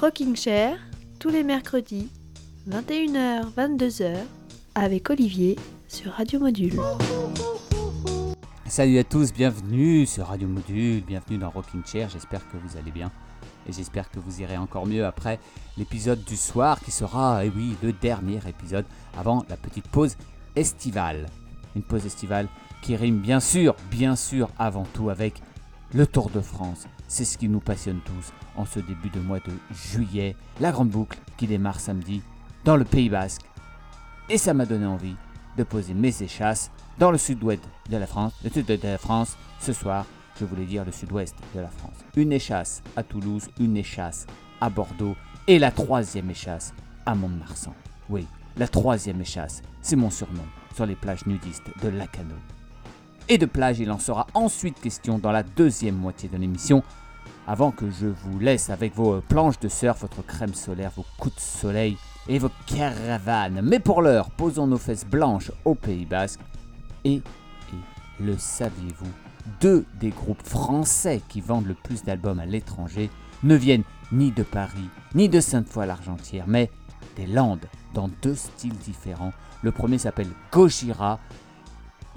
Rocking Chair, tous les mercredis, 21h, 22h, avec Olivier sur Radio Module. Salut à tous, bienvenue sur Radio Module, bienvenue dans Rocking Chair, j'espère que vous allez bien. Et j'espère que vous irez encore mieux après l'épisode du soir qui sera, eh oui, le dernier épisode avant la petite pause estivale. Une pause estivale qui rime bien sûr, bien sûr avant tout avec le Tour de France. C'est ce qui nous passionne tous en ce début de mois de juillet. La grande boucle qui démarre samedi dans le Pays Basque. Et ça m'a donné envie de poser mes échasses dans le sud-ouest de la France, le sud de la France ce soir je voulais dire le sud-ouest de la France. Une échasse à Toulouse, une échasse à Bordeaux et la troisième échasse à Mont-de-Marsan. Oui, la troisième échasse, c'est mon surnom sur les plages nudistes de Lacano. Et de plage, il en sera ensuite question dans la deuxième moitié de l'émission, avant que je vous laisse avec vos planches de surf, votre crème solaire, vos coups de soleil et vos caravanes. Mais pour l'heure, posons nos fesses blanches au Pays Basque. Et, et le saviez-vous deux des groupes français qui vendent le plus d'albums à l'étranger ne viennent ni de Paris, ni de Sainte-Foy-l'Argentière, mais des Landes, dans deux styles différents. Le premier s'appelle Gojira.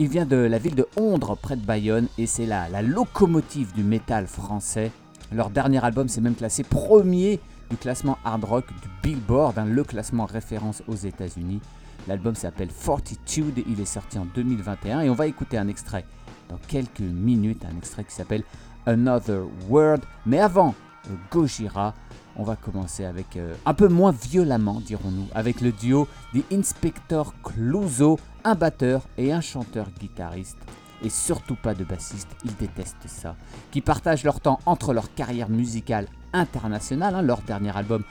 Il vient de la ville de Ondre, près de Bayonne, et c'est là la locomotive du métal français. Leur dernier album s'est même classé premier du classement hard rock du Billboard, hein, le classement référence aux États-Unis. L'album s'appelle Fortitude, il est sorti en 2021 et on va écouter un extrait dans quelques minutes un extrait qui s'appelle Another World. Mais avant euh, Gojira, on va commencer avec euh, un peu moins violemment, dirons-nous, avec le duo The Inspector Clouseau, un batteur et un chanteur-guitariste. Et surtout pas de bassiste, ils détestent ça. Qui partagent leur temps entre leur carrière musicale internationale, hein. leur dernier album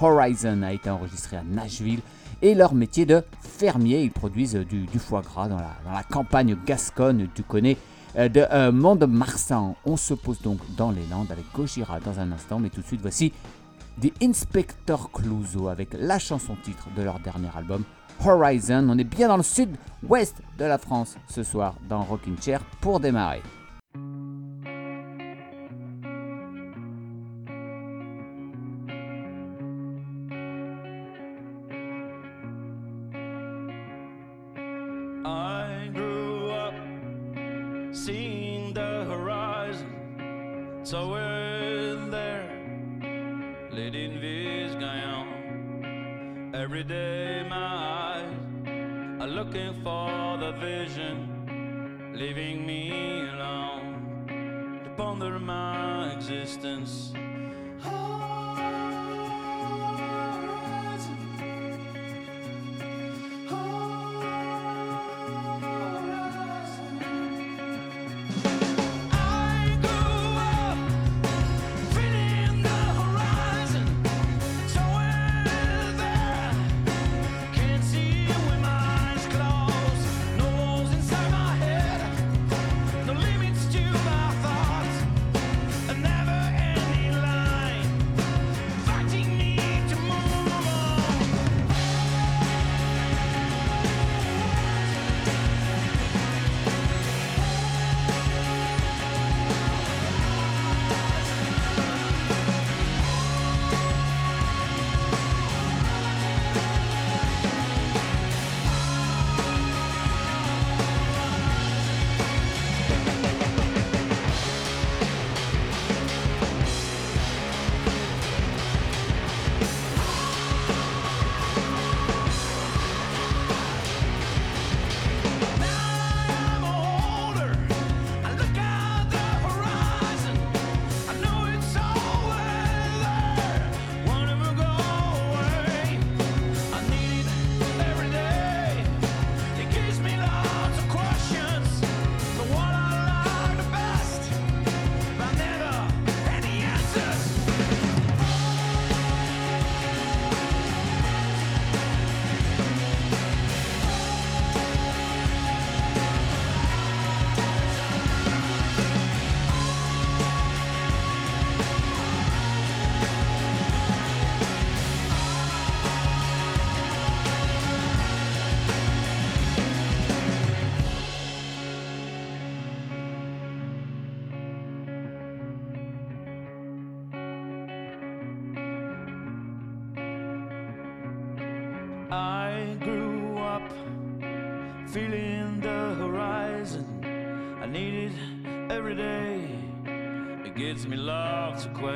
Horizon a été enregistré à Nashville, et leur métier de fermier. Ils produisent du, foie gras dans la, campagne gasconne, tu connais, euh, de euh, Mont-de-Marsan. On se pose donc dans les Landes avec Gojira dans un instant, mais tout de suite voici The Inspector Clouseau avec la chanson titre de leur dernier album Horizon. On est bien dans le sud-ouest de la France ce soir dans Rocking Chair pour démarrer.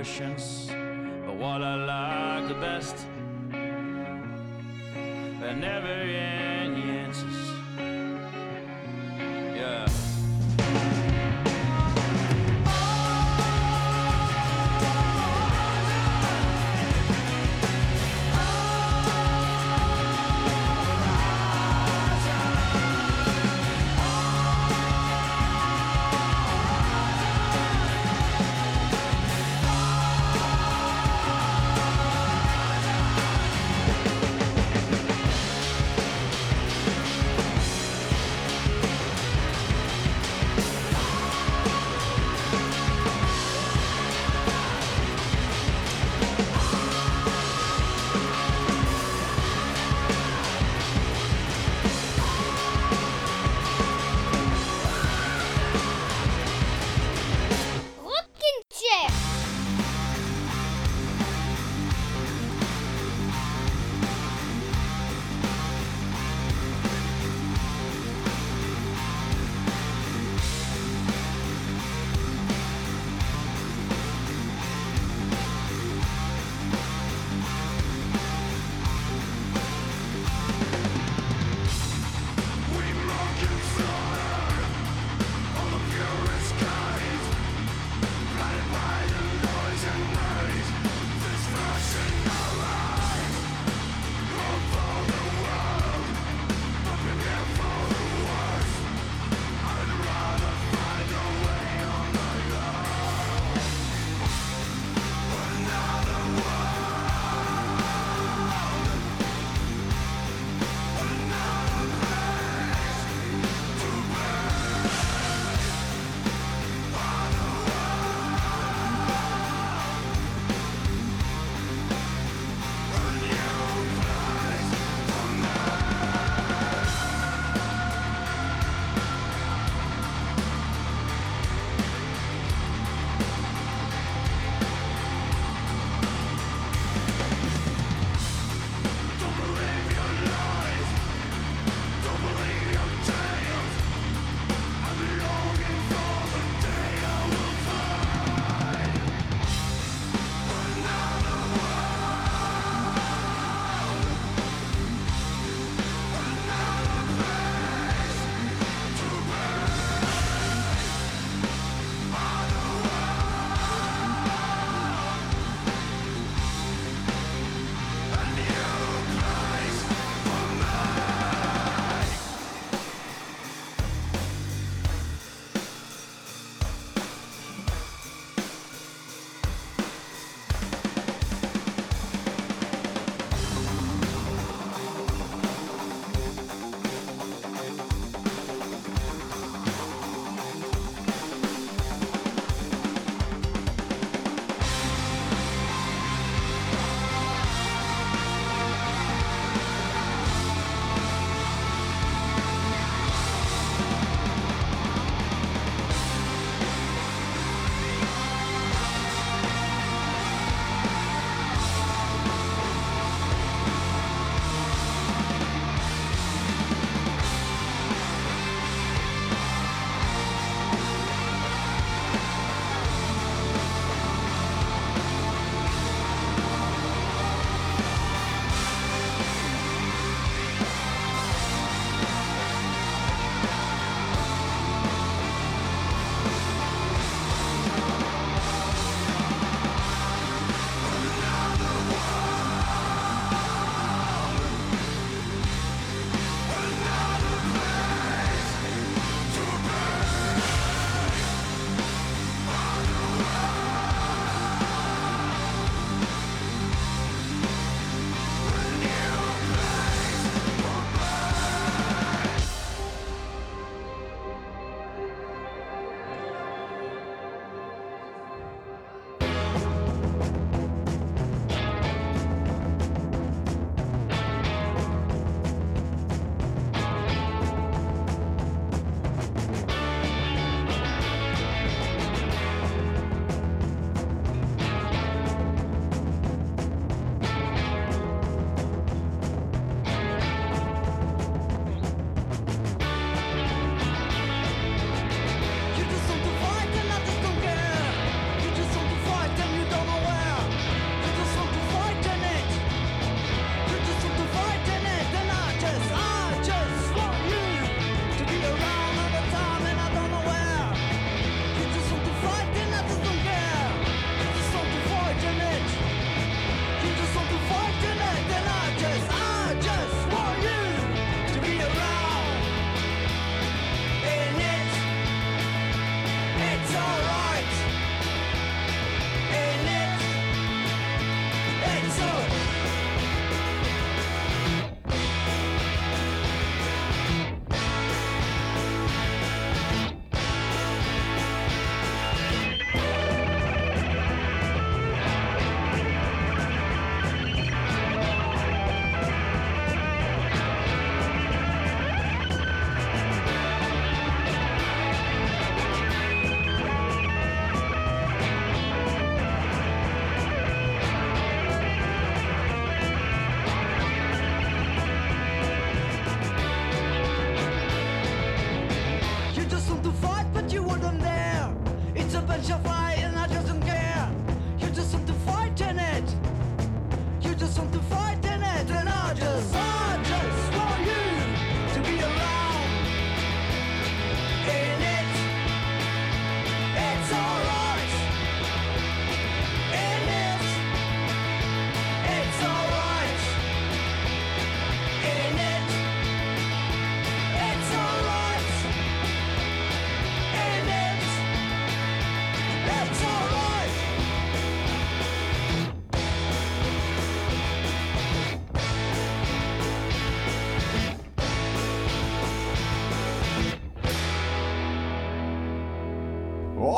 questions.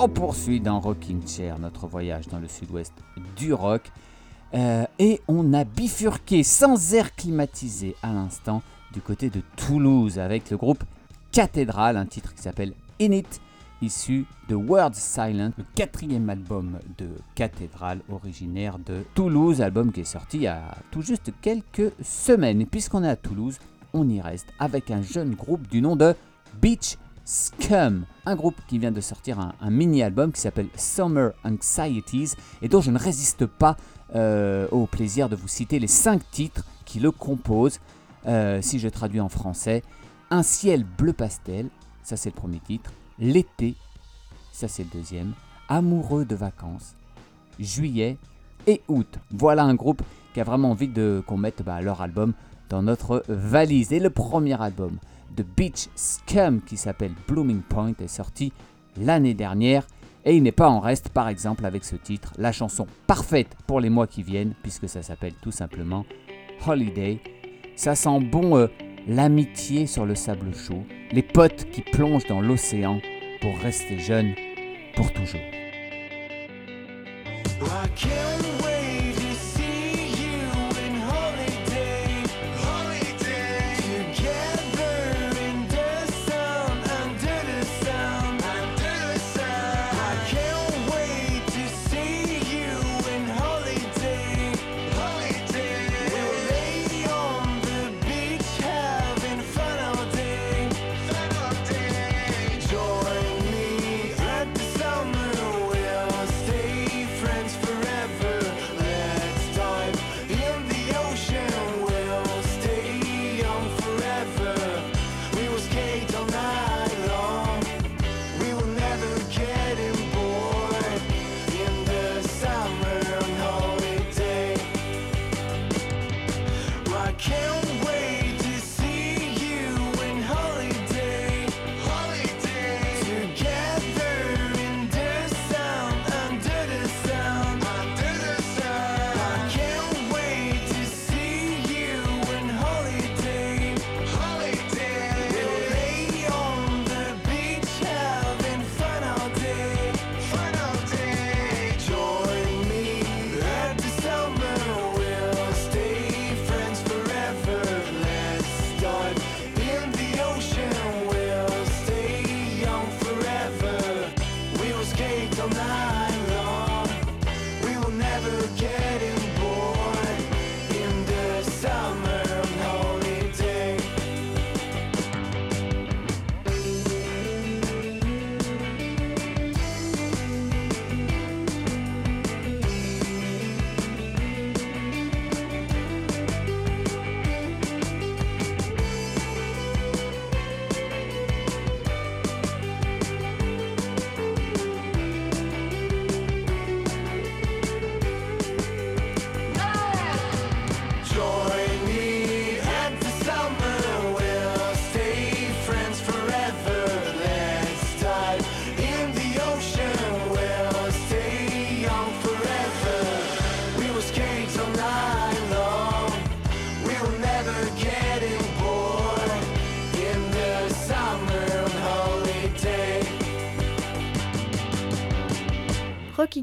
On poursuit dans Rocking Chair notre voyage dans le sud-ouest du rock. Euh, et on a bifurqué sans air climatisé à l'instant du côté de Toulouse avec le groupe Cathédrale, un titre qui s'appelle In It, issu de Words Silent, le quatrième album de Cathédrale originaire de Toulouse, album qui est sorti il y a tout juste quelques semaines. Puisqu'on est à Toulouse, on y reste avec un jeune groupe du nom de Beach Scum, un groupe qui vient de sortir un, mini-album qui s'appelle Summer Anxieties et dont je ne résiste pas euh, au plaisir de vous citer les cinq titres qui le composent. Euh, si je traduis en français, Un ciel bleu pastel, ça c'est le premier titre, L'été, ça c'est le deuxième, Amoureux de vacances, Juillet et Août. Voilà un groupe qui a vraiment envie de qu'on mette bah, leur album dans notre valise. Et le premier album, de Beach Scum qui s'appelle Blooming Point est sorti l'année dernière et il n'est pas en reste par exemple avec ce titre, la chanson parfaite pour les mois qui viennent puisque ça s'appelle tout simplement Holiday. Ça sent bon euh, l'amitié sur le sable chaud, les potes qui plongent dans l'océan pour rester jeunes pour toujours.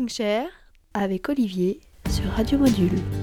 Rocking Chair avec Olivier sur Radio Module.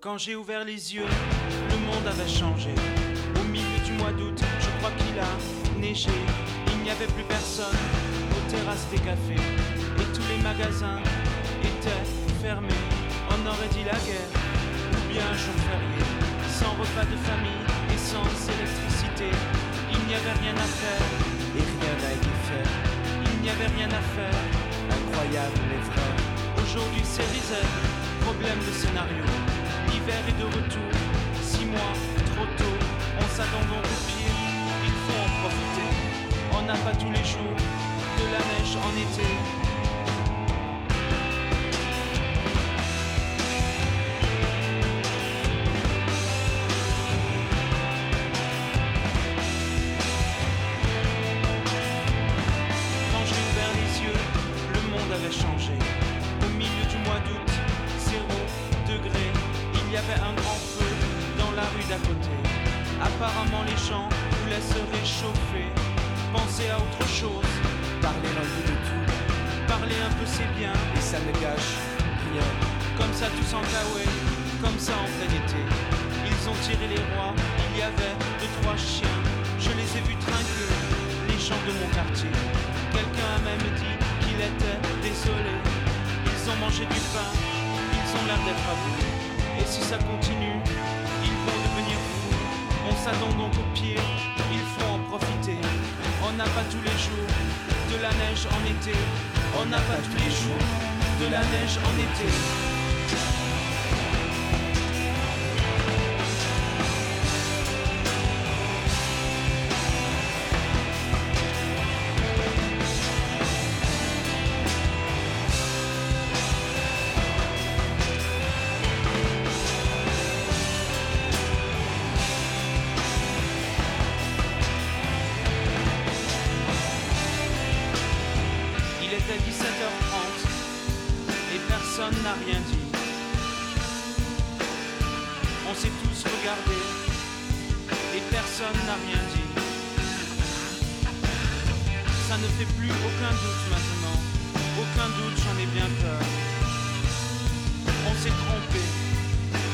Quand j'ai ouvert les yeux, le monde avait changé. Au milieu du mois d'août, je crois qu'il a neigé. Il n'y avait plus personne aux terrasses des cafés. Et tous les magasins étaient fermés. On aurait dit la guerre, ou bien un jour férié. Sans repas de famille et sans électricité. Il n'y avait rien à faire, et rien n'a été fait. Il n'y avait rien à faire, incroyable mais vrai. Aujourd'hui c'est Rizel, de retour, six mois, trop tôt. On s'attend au pire, il faut en profiter. On n'a pas tous les jours de la neige en été.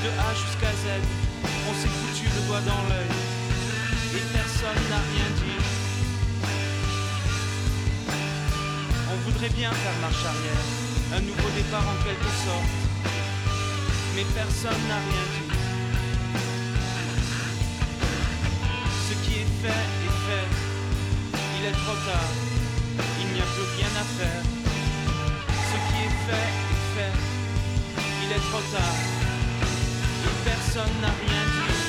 De A jusqu'à Z, on s'est foutu le doigt dans l'œil. Et personne n'a rien dit. On voudrait bien faire marche arrière, un nouveau départ en quelque sorte. Mais personne n'a rien dit. Ce qui est fait est fait. Il est trop tard. Il n'y a plus rien à faire. Ce qui est fait est fait. Il est trop tard. Personne n'a rien dit.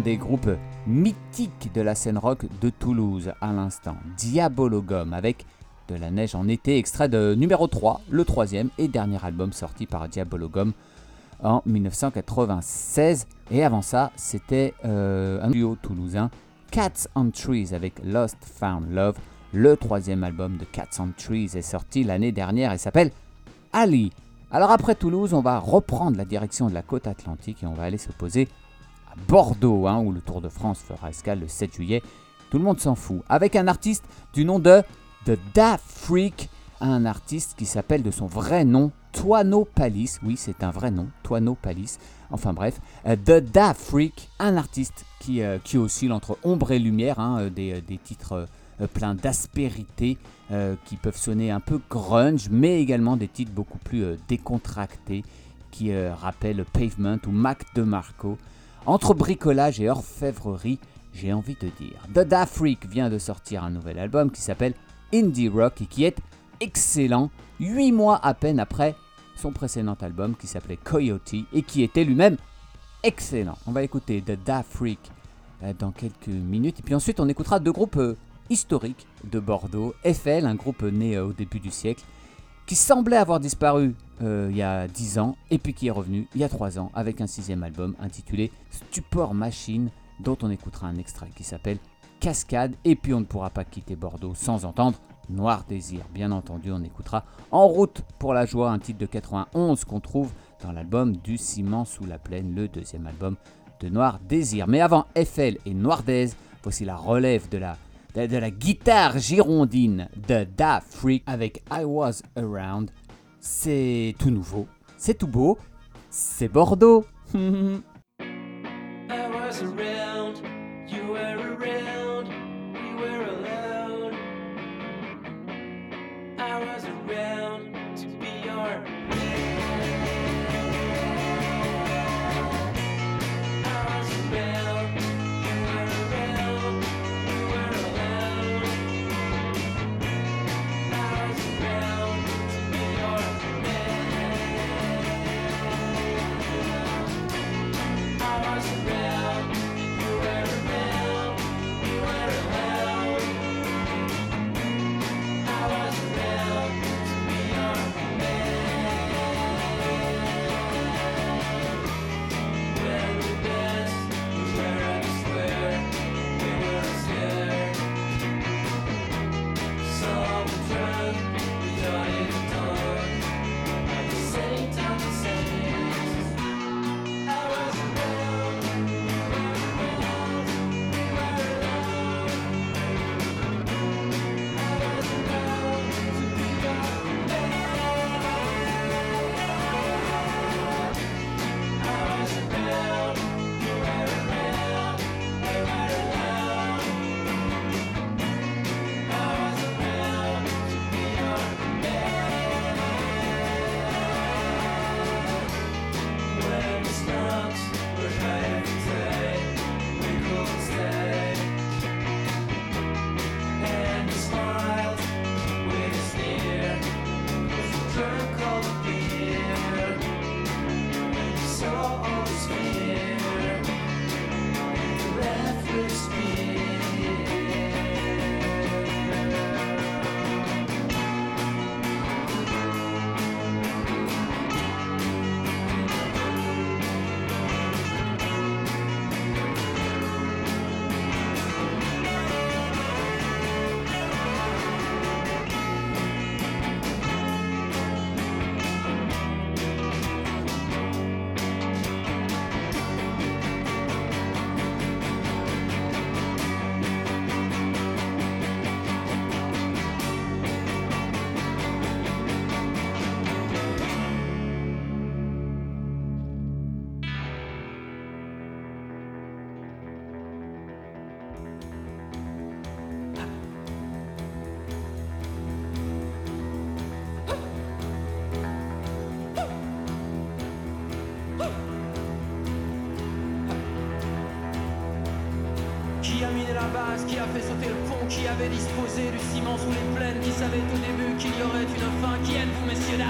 Des groupes mythiques de la scène rock de Toulouse à l'instant, Diabologum, avec de la neige en été, extrait de numéro 3, le troisième et dernier album sorti par Diabologum en 1996. Et avant ça, c'était euh, un duo toulousain, Cats on Trees avec Lost Found Love. Le troisième album de Cats on Trees est sorti l'année dernière et s'appelle Ali. Alors après Toulouse, on va reprendre la direction de la côte atlantique et on va aller se poser Bordeaux, hein, où le Tour de France fera escale le 7 juillet. Tout le monde s'en fout. Avec un artiste du nom de The Da Freak, un artiste qui s'appelle de son vrai nom Toano Palis. Oui, c'est un vrai nom, Toano Palis. Enfin bref, euh, The Da Freak, un artiste qui, euh, oscille entre ombre et lumière, hein, euh, des, titres pleins d'aspérité qui peuvent sonner un peu grunge, mais également des titres beaucoup plus décontractés qui rappellent Pavement ou Mac DeMarco. Entre bricolage et orfèvrerie, j'ai envie de dire. The Da Freak vient de sortir un nouvel album qui s'appelle Indie Rock et qui est excellent, 8 mois à peine après son précédent album qui s'appelait Coyote et qui était lui-même excellent. On va écouter The Da Freak euh, dans quelques minutes et puis ensuite on écoutera deux groupes euh, historiques de Bordeaux. FL, un groupe né euh, au début du siècle qui semblait avoir disparu euh, il y a 10 ans et puis qui est revenu il y a 3 ans avec un sixième album intitulé Stupor Machine dont on écoutera un extrait qui s'appelle Cascade et puis on ne pourra pas quitter Bordeaux sans entendre Noir Désir. Bien entendu, on écoutera En route pour la joie, un titre de 91 qu'on trouve dans l'album Du ciment sous la plaine, le deuxième album de Noir Désir. Mais avant FL et Noir Désir, voici la relève de la, de, de la guitare girondine de Da Freak avec I Was Around. C'est tout nouveau, c'est tout beau, c'est Bordeaux. qui avait disposé du ciment sous les plaines, qui savait au début qu'il y aurait une fin, qui êtes-vous messieurs dames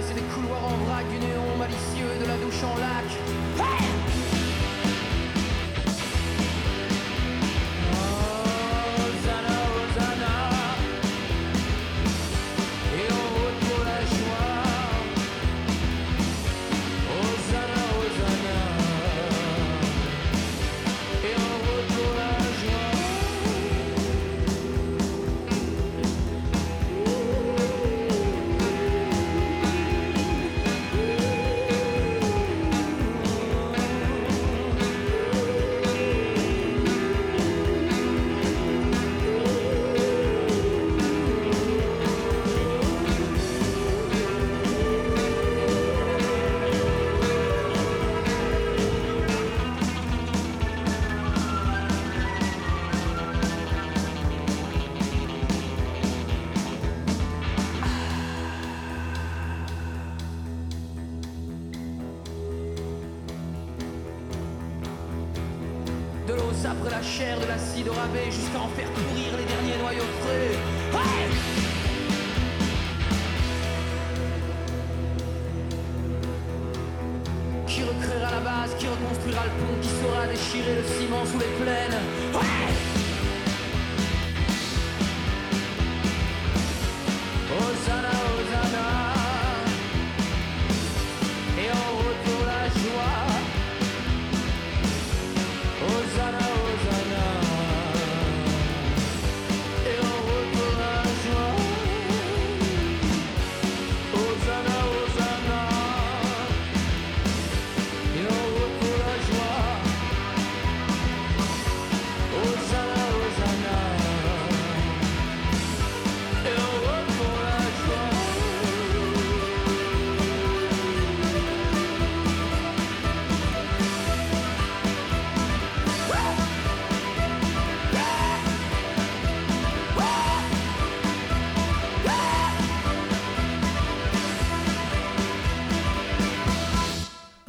c'est des couloirs chair de l'acide rabais jusqu'à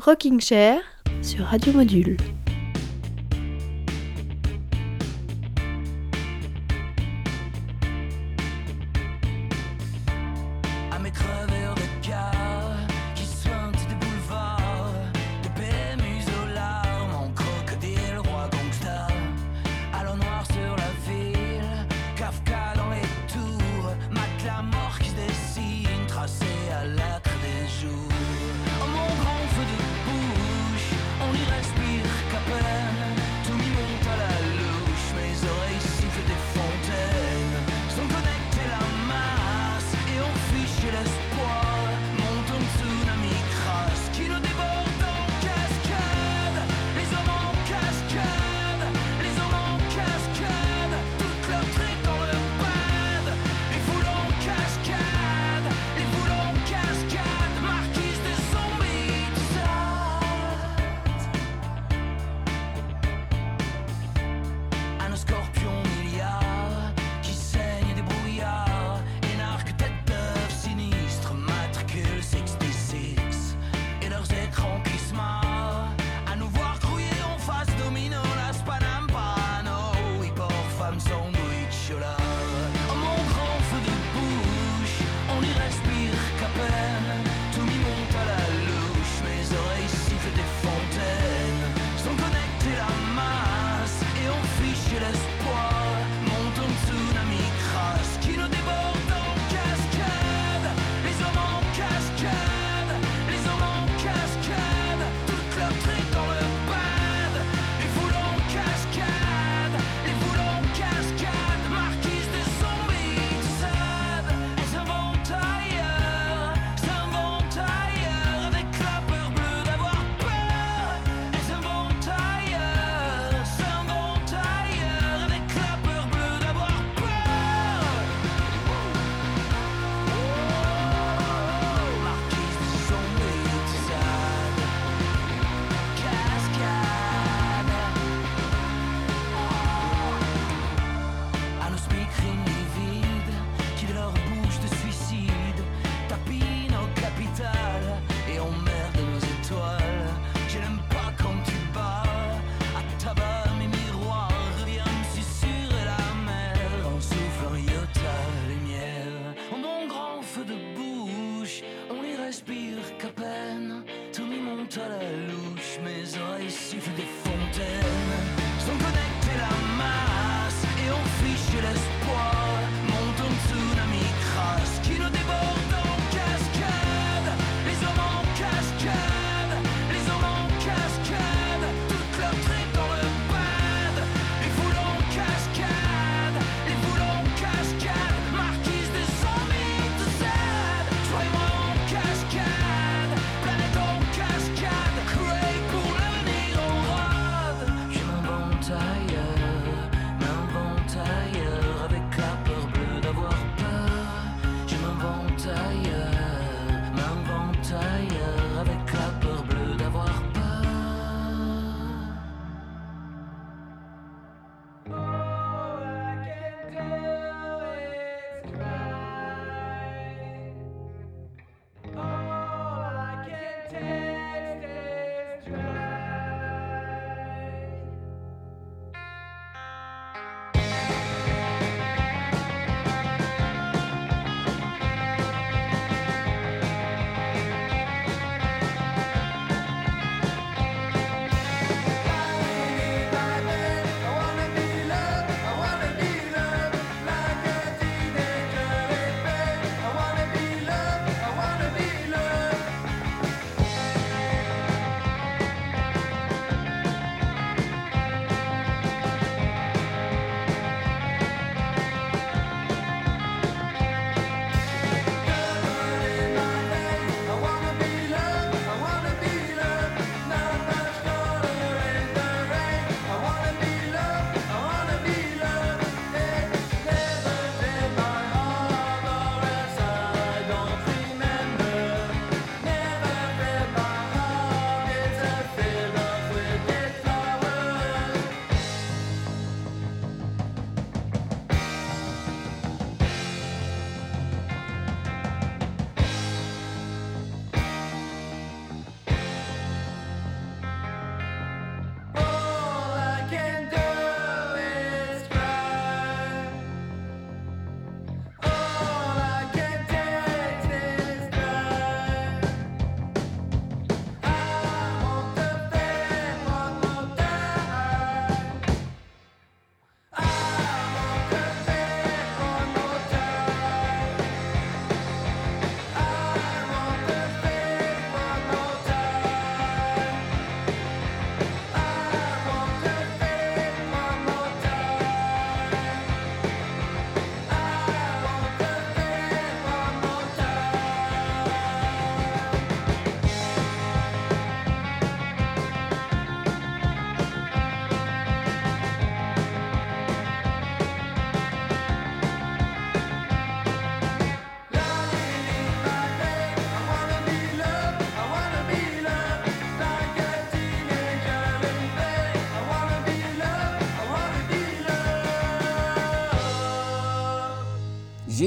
Rocking Chair sur Radio Module.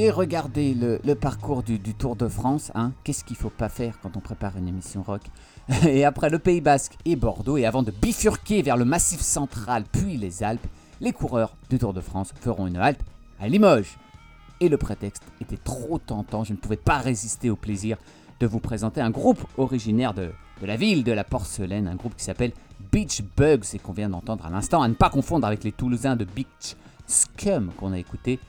J'ai regardé le, parcours du, Tour de France. Hein. Qu'est-ce qu'il faut pas faire quand on prépare une émission rock? Et après le Pays Basque et Bordeaux, et avant de bifurquer vers le Massif central puis les Alpes, les coureurs du Tour de France feront une halte à Limoges. Et le prétexte était trop tentant, je ne pouvais pas résister au plaisir de vous présenter un groupe originaire de, de la ville de la Porcelaine, un groupe qui s'appelle Beach Bugs et qu'on vient d'entendre à l'instant, à ne pas confondre avec les Toulousains de Beach Scum qu'on a écouté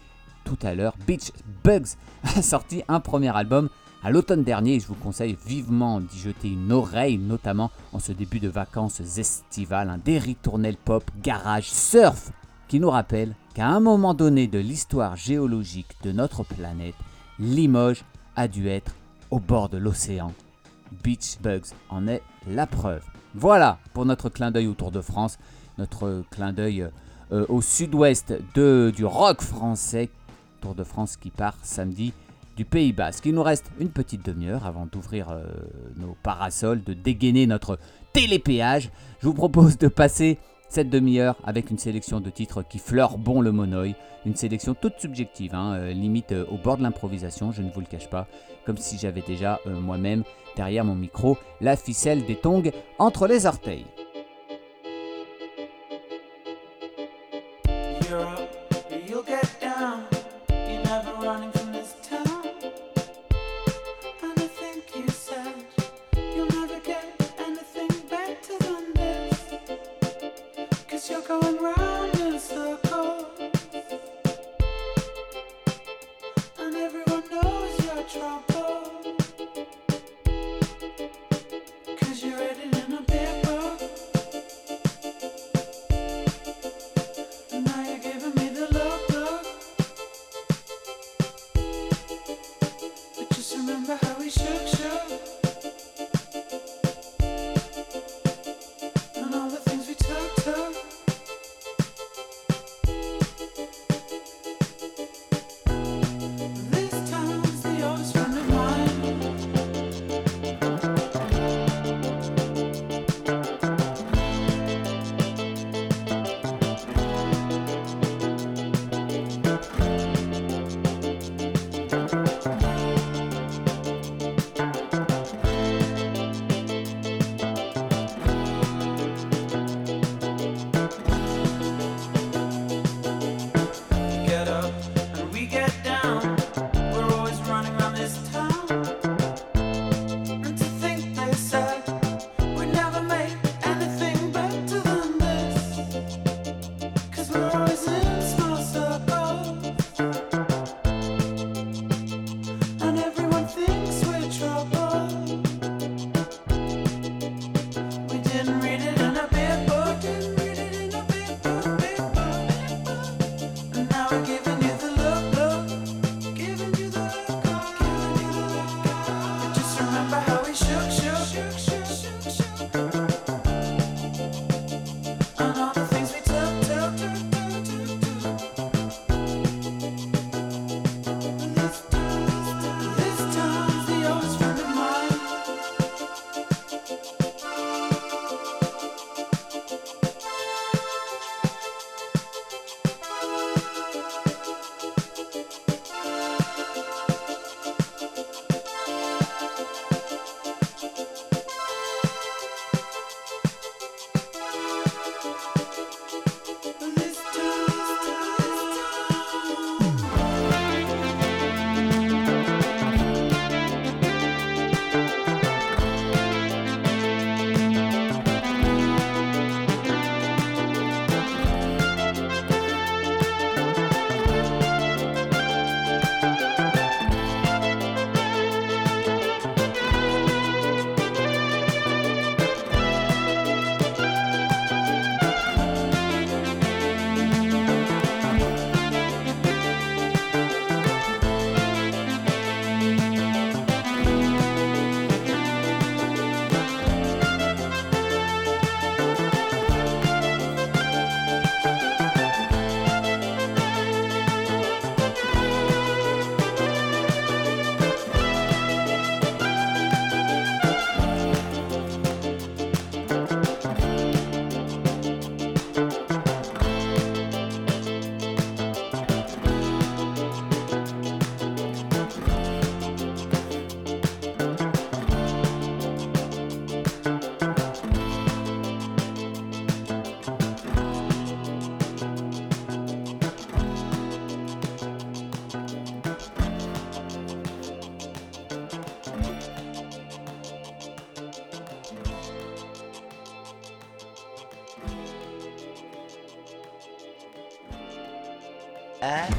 tout à l'heure. Beach Bugs a sorti un premier album à l'automne dernier et je vous conseille vivement d'y jeter une oreille, notamment en ce début de vacances estivales, un des ritournelles pop, garage, surf, qui nous rappelle qu'à un moment donné de l'histoire géologique de notre planète, Limoges a dû être au bord de l'océan. Beach Bugs en est la preuve. Voilà pour notre clin d'œil au Tour de France, notre clin d'œil euh, au sud-ouest du rock français. Tour de France qui part samedi du Pays Basque. Il nous reste une petite demi-heure avant d'ouvrir euh, nos parasols, de dégainer notre télépéage. Je vous propose de passer cette demi-heure avec une sélection de titres qui fleurent bon le monoï. Une sélection toute subjective, hein, euh, limite euh, au bord de l'improvisation, je ne vous le cache pas. Comme si j'avais déjà moi-même derrière mon micro la ficelle des tongs entre les orteils. Stop that.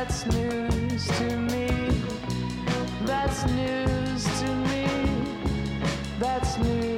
That's news to me. That's news to me. That's news.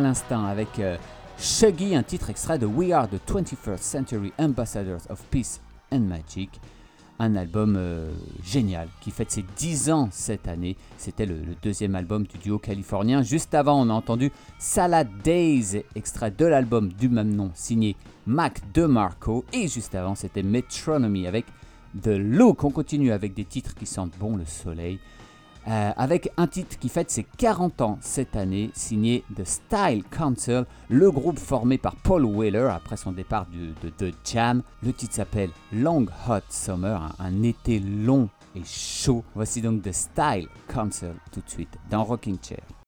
à l'instant avec euh, Shuggy, un titre extrait de We Are the 21st Century Ambassadors of Peace and Magic. Un album euh, génial qui fête ses 10 ans cette année. C'était le, le, deuxième album du duo californien. Juste avant, on a entendu Salad Days, extrait de l'album du même nom signé Mac DeMarco. Et juste avant, c'était Metronomy avec The Look. On continue avec des titres qui sentent bon le soleil. Euh, avec un titre qui fête ses 40 ans cette année, signé The Style Council, le groupe formé par Paul Weller après son départ du, de, The Jam. Le titre s'appelle Long Hot Summer, un été long et chaud. Voici donc The Style Council tout de suite dans Rocking Chair.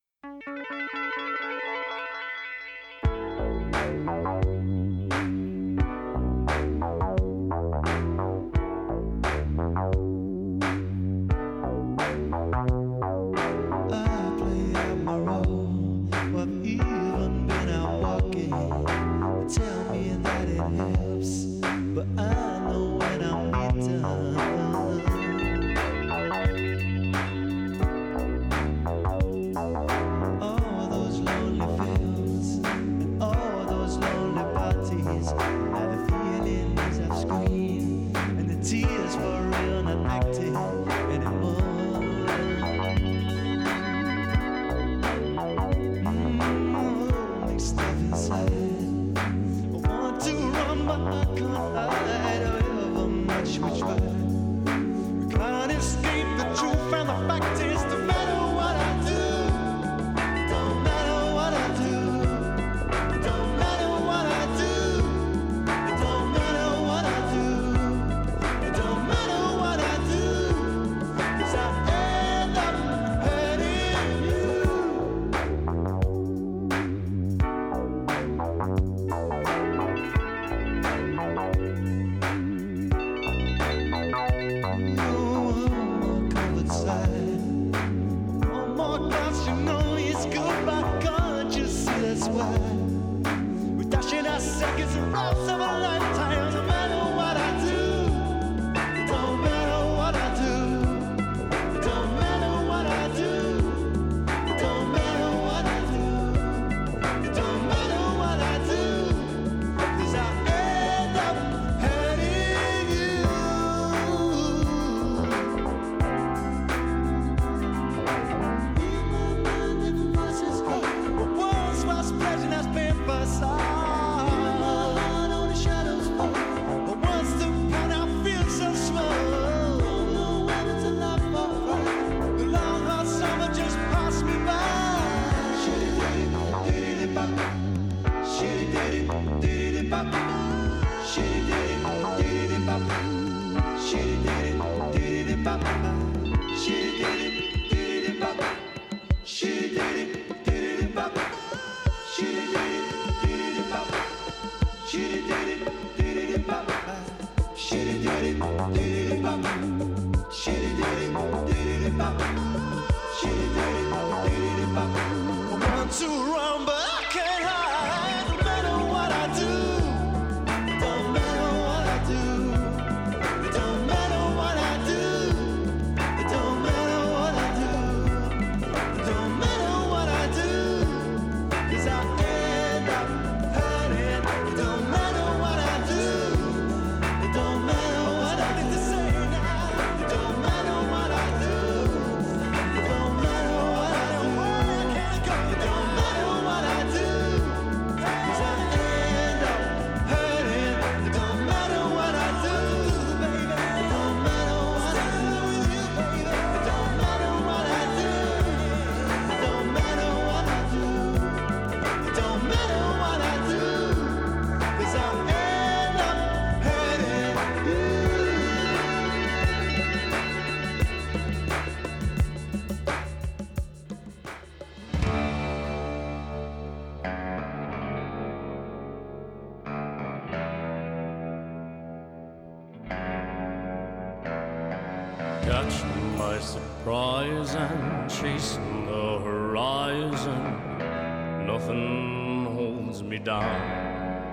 Ask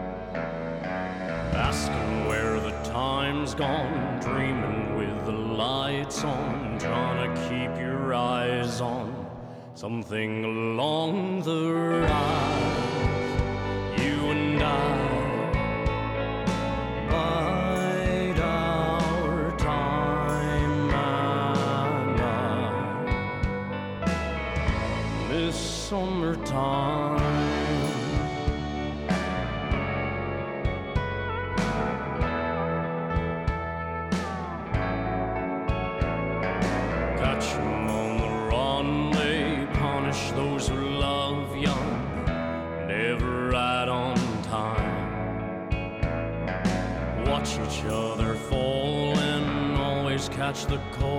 Asking where the time's gone, dreaming with the lights on, trying to keep your eyes on something along the ride. You and I. summertime. match the cold.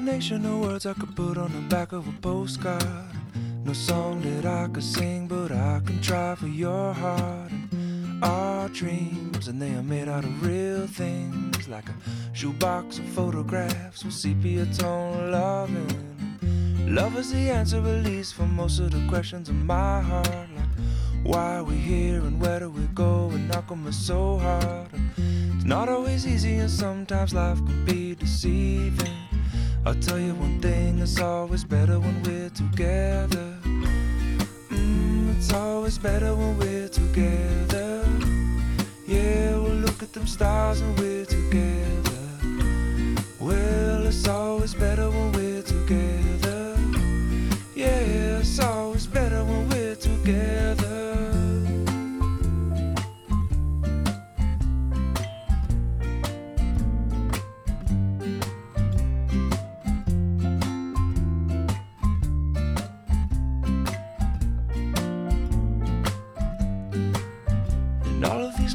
Combination of words I could put on the back of a postcard. No song that I could sing, but I can try for your heart. Our dreams, and they are made out of real things, like a shoebox of photographs with sepia tone loving. Love is the answer, at least, for most of the questions in my heart. Like, why are we here and where do we go? And knock on so hard. It's not always easy, and sometimes life can be deceiving. I'll tell you one thing, it's always better when we're together.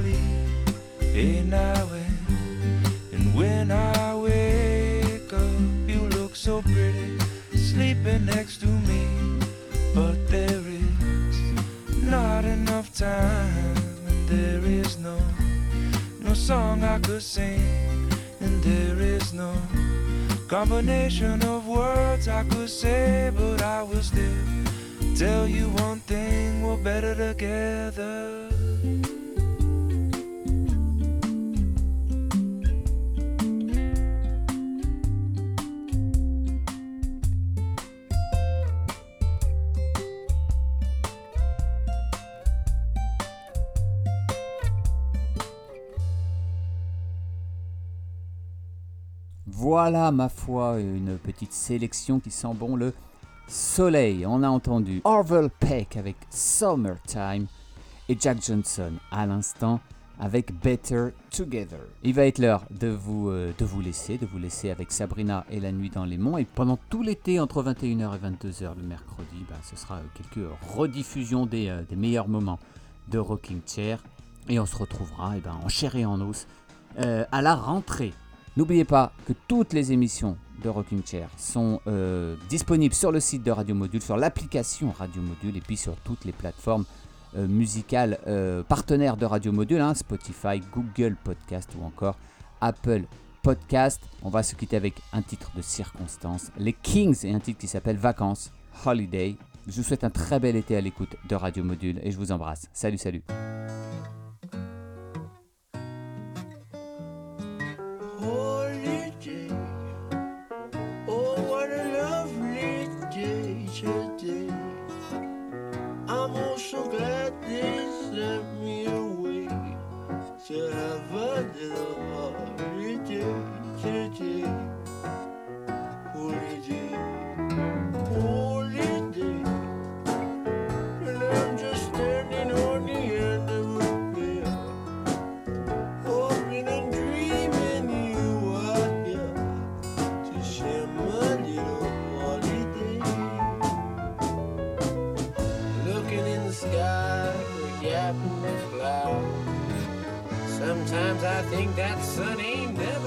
sleep. When, and when I wake up, you look so pretty, sleeping next to me. But there is not enough time, and there is no no song I could sing, and there is no combination of words I could say, but I will still tell you one thing: Voilà, ma foi, une petite sélection qui sent bon le soleil. On a entendu Orville Peck avec Summertime et Jack Johnson à l'instant avec Better Together. Il va être l'heure de vous, euh, laisser, de vous laisser avec Sabrina et la nuit dans les monts. Et pendant tout l'été, entre 21h et 22h le mercredi, bah, ce sera euh, quelques rediffusions des, euh, des meilleurs moments de Rocking Chair. Et on se retrouvera eh ben, en chair et en os à la rentrée. N'oubliez pas que toutes les émissions de Rocking Chair sont euh, disponibles sur le site de Radio Module, sur l'application Radio Module et puis sur toutes les plateformes euh, musicales euh, partenaires de Radio Module, hein, Spotify, Google Podcast ou encore Apple Podcast. On va se quitter avec un titre de circonstance, les Kings et un titre qui s'appelle Vacances, Holiday. Je vous souhaite un très bel été à l'écoute de Radio Module et je vous embrasse. Salut, salut. Holiday. Think that sun ain't never